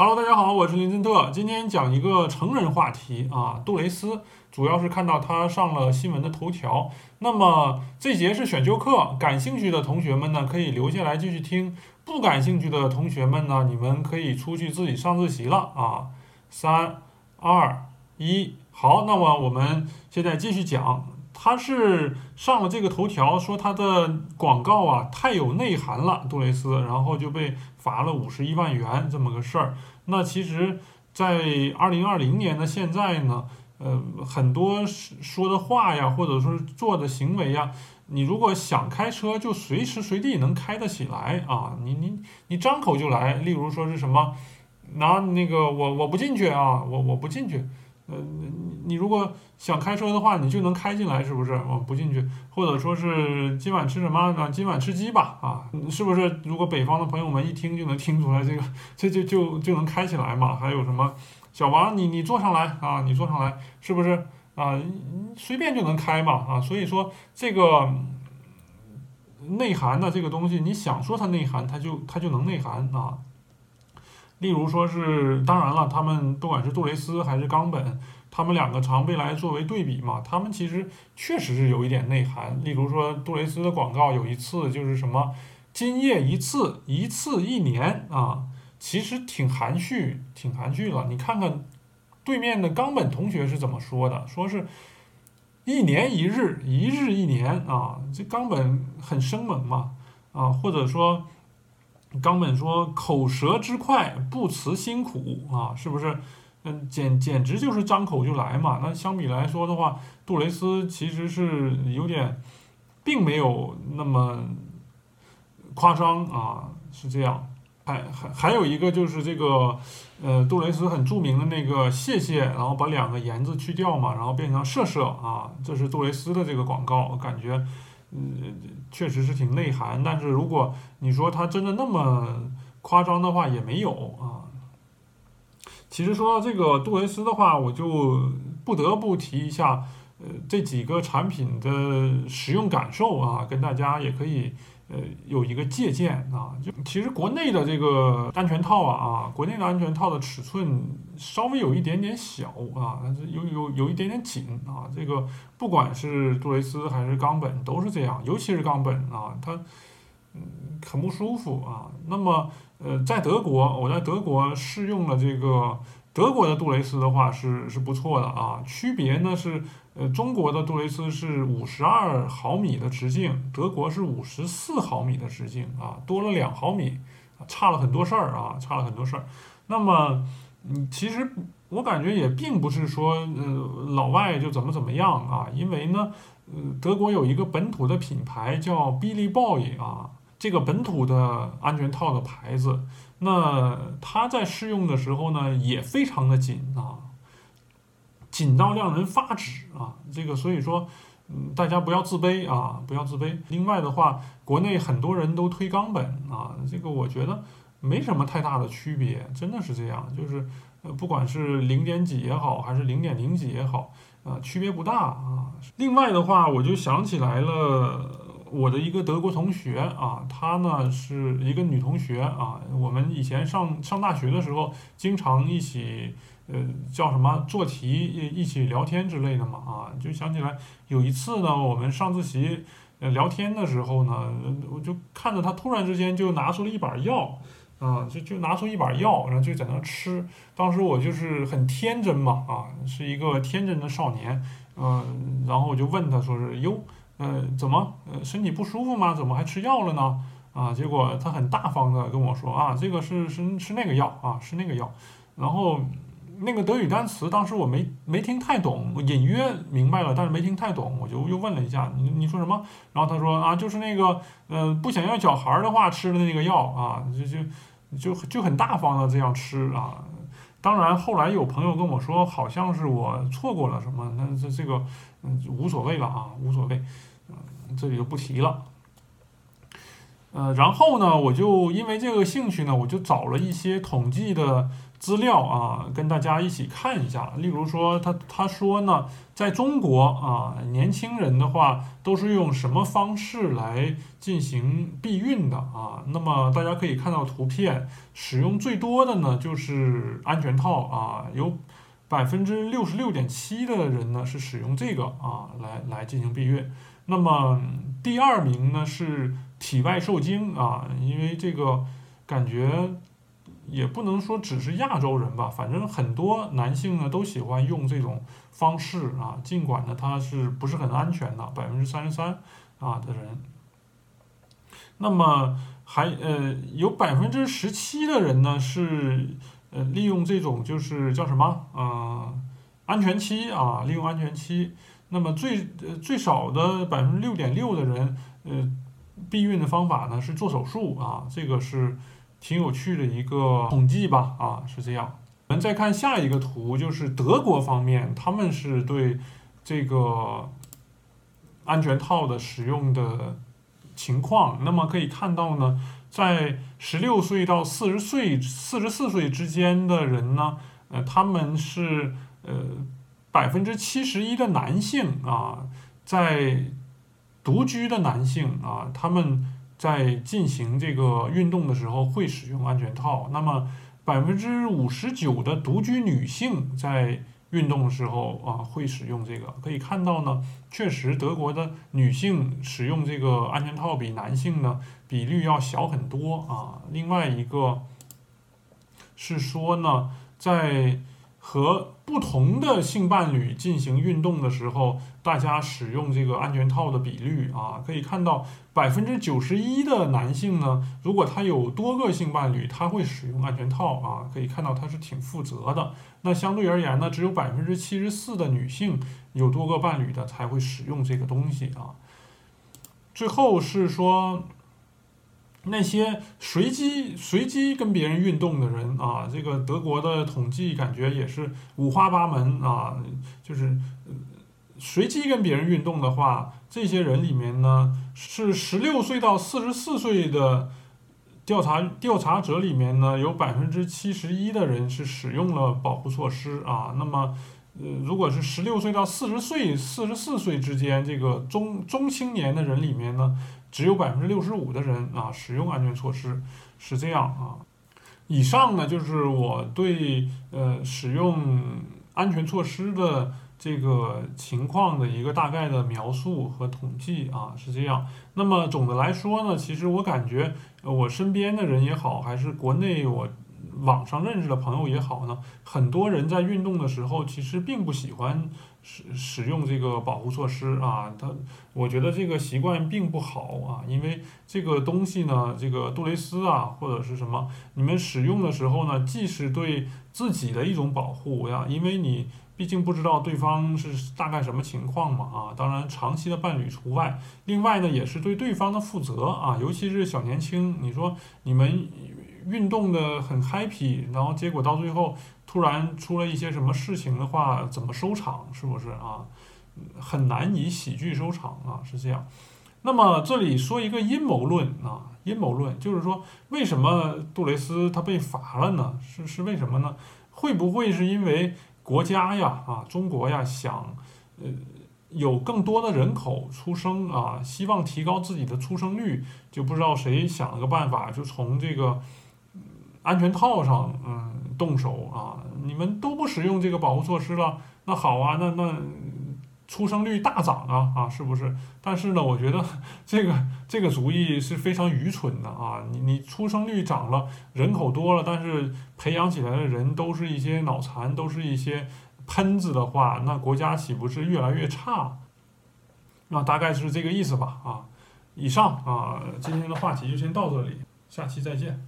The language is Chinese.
Hello，大家好，我是林森特。今天讲一个成人话题啊，杜蕾斯，主要是看到他上了新闻的头条。那么这节是选修课，感兴趣的同学们呢可以留下来继续听，不感兴趣的同学们呢，你们可以出去自己上自习了啊。三、二、一，好，那么我们现在继续讲。他是上了这个头条，说他的广告啊太有内涵了，杜蕾斯，然后就被罚了五十一万元这么个事儿。那其实，在二零二零年的现在呢，呃，很多说的话呀，或者说做的行为呀，你如果想开车，就随时随地能开得起来啊，你你你张口就来。例如说是什么，拿那个我我不进去啊，我我不进去。呃，你你如果想开车的话，你就能开进来，是不是？我不进去，或者说是今晚吃什么呢？今晚吃鸡吧，啊，是不是？如果北方的朋友们一听就能听出来，这个这就就就能开起来嘛？还有什么？小王，你你坐上来啊，你坐上来，是不是？啊，随便就能开嘛，啊，所以说这个内涵的这个东西，你想说它内涵，它就它就能内涵啊。例如说是，当然了，他们不管是杜蕾斯还是冈本，他们两个常被来作为对比嘛。他们其实确实是有一点内涵。例如说，杜蕾斯的广告有一次就是什么“今夜一次，一次一年”啊，其实挺含蓄，挺含蓄了。你看看对面的冈本同学是怎么说的，说是一年一日，一日一年啊。这冈本很生猛嘛，啊，或者说。冈本说：“口舌之快，不辞辛苦啊，是不是？嗯，简简直就是张口就来嘛。那相比来说的话，杜蕾斯其实是有点，并没有那么夸张啊，是这样。还还还有一个就是这个，呃，杜蕾斯很著名的那个谢谢，然后把两个言字去掉嘛，然后变成射射啊，这是杜蕾斯的这个广告，我感觉。”嗯，确实是挺内涵，但是如果你说它真的那么夸张的话，也没有啊。其实说到这个杜蕾斯的话，我就不得不提一下，呃，这几个产品的使用感受啊，跟大家也可以。呃，有一个借鉴啊，就其实国内的这个安全套啊啊，国内的安全套的尺寸稍微有一点点小啊，但是有有有一点点紧啊。这个不管是杜蕾斯还是冈本都是这样，尤其是冈本啊，它嗯很不舒服啊。那么呃，在德国，我在德国试用了这个德国的杜蕾斯的话是是不错的啊，区别呢是。呃，中国的杜蕾斯是五十二毫米的直径，德国是五十四毫米的直径啊，多了两毫米，差了很多事儿啊，差了很多事儿。那么，嗯，其实我感觉也并不是说，呃，老外就怎么怎么样啊，因为呢，呃，德国有一个本土的品牌叫 Billy Boy 啊，这个本土的安全套的牌子，那它在试用的时候呢，也非常的紧啊。紧到让人发指啊！这个所以说，嗯，大家不要自卑啊，不要自卑。另外的话，国内很多人都推冈本啊，这个我觉得没什么太大的区别，真的是这样，就是呃，不管是零点几也好，还是零点零几也好，啊，区别不大啊。另外的话，我就想起来了，我的一个德国同学啊，她呢是一个女同学啊，我们以前上上大学的时候，经常一起。呃，叫什么做题一一起聊天之类的嘛啊，就想起来有一次呢，我们上自习聊天的时候呢，我就看着他突然之间就拿出了一把药啊，就就拿出一把药，然后就在那吃。当时我就是很天真嘛啊，是一个天真的少年，嗯，然后我就问他说是哟，呃，怎么呃身体不舒服吗？怎么还吃药了呢？啊，结果他很大方的跟我说啊，这个是是是那个药啊，是那个药，然后。那个德语单词当时我没没听太懂，隐约明白了，但是没听太懂，我就又问了一下，你你说什么？然后他说啊，就是那个，呃，不想要小孩的话吃的那个药啊，就就就就很大方的这样吃啊。当然后来有朋友跟我说，好像是我错过了什么，那这这个嗯无所谓了啊，无所谓，嗯，这里就不提了。呃，然后呢，我就因为这个兴趣呢，我就找了一些统计的资料啊，跟大家一起看一下。例如说，他他说呢，在中国啊，年轻人的话都是用什么方式来进行避孕的啊？那么大家可以看到图片，使用最多的呢就是安全套啊，有百分之六十六点七的人呢是使用这个啊来来进行避孕。那么第二名呢是。体外受精啊，因为这个感觉也不能说只是亚洲人吧，反正很多男性呢都喜欢用这种方式啊，尽管呢它是不是很安全的，百分之三十三啊的人，那么还呃有百分之十七的人呢是呃利用这种就是叫什么啊安全期啊，利用安全期，那么最呃最少的百分之六点六的人呃。避孕的方法呢是做手术啊，这个是挺有趣的一个统计吧啊，是这样。我们再看下一个图，就是德国方面，他们是对这个安全套的使用的情况。那么可以看到呢，在十六岁到四十岁、四十四岁之间的人呢，呃，他们是呃百分之七十一的男性啊，在。独居的男性啊，他们在进行这个运动的时候会使用安全套。那么百分之五十九的独居女性在运动的时候啊会使用这个。可以看到呢，确实德国的女性使用这个安全套比男性呢比率要小很多啊。另外一个是说呢，在和不同的性伴侣进行运动的时候，大家使用这个安全套的比率啊，可以看到百分之九十一的男性呢，如果他有多个性伴侣，他会使用安全套啊，可以看到他是挺负责的。那相对而言呢，只有百分之七十四的女性有多个伴侣的才会使用这个东西啊。最后是说。那些随机随机跟别人运动的人啊，这个德国的统计感觉也是五花八门啊。就是随机跟别人运动的话，这些人里面呢，是十六岁到四十四岁的调查调查者里面呢，有百分之七十一的人是使用了保护措施啊。那么，呃，如果是十六岁到四十岁、四十四岁之间这个中中青年的人里面呢？只有百分之六十五的人啊使用安全措施，是这样啊。以上呢就是我对呃使用安全措施的这个情况的一个大概的描述和统计啊，是这样。那么总的来说呢，其实我感觉我身边的人也好，还是国内我。网上认识的朋友也好呢，很多人在运动的时候其实并不喜欢使使用这个保护措施啊。他我觉得这个习惯并不好啊，因为这个东西呢，这个杜蕾斯啊或者是什么，你们使用的时候呢，既是对自己的一种保护呀，因为你毕竟不知道对方是大概什么情况嘛啊。当然长期的伴侣除外。另外呢，也是对对方的负责啊，尤其是小年轻，你说你们。运动的很 happy，然后结果到最后突然出了一些什么事情的话，怎么收场？是不是啊？很难以喜剧收场啊，是这样。那么这里说一个阴谋论啊，阴谋论就是说，为什么杜蕾斯他被罚了呢？是是为什么呢？会不会是因为国家呀啊，中国呀想呃有更多的人口出生啊，希望提高自己的出生率，就不知道谁想了个办法，就从这个。安全套上，嗯，动手啊！你们都不使用这个保护措施了，那好啊，那那出生率大涨啊啊，是不是？但是呢，我觉得 这个这个主意是非常愚蠢的啊！你你出生率涨了，人口多了，但是培养起来的人都是一些脑残，都是一些喷子的话，那国家岂不是越来越差？那大概是这个意思吧啊！以上啊，今天的话题就先到这里，下期再见。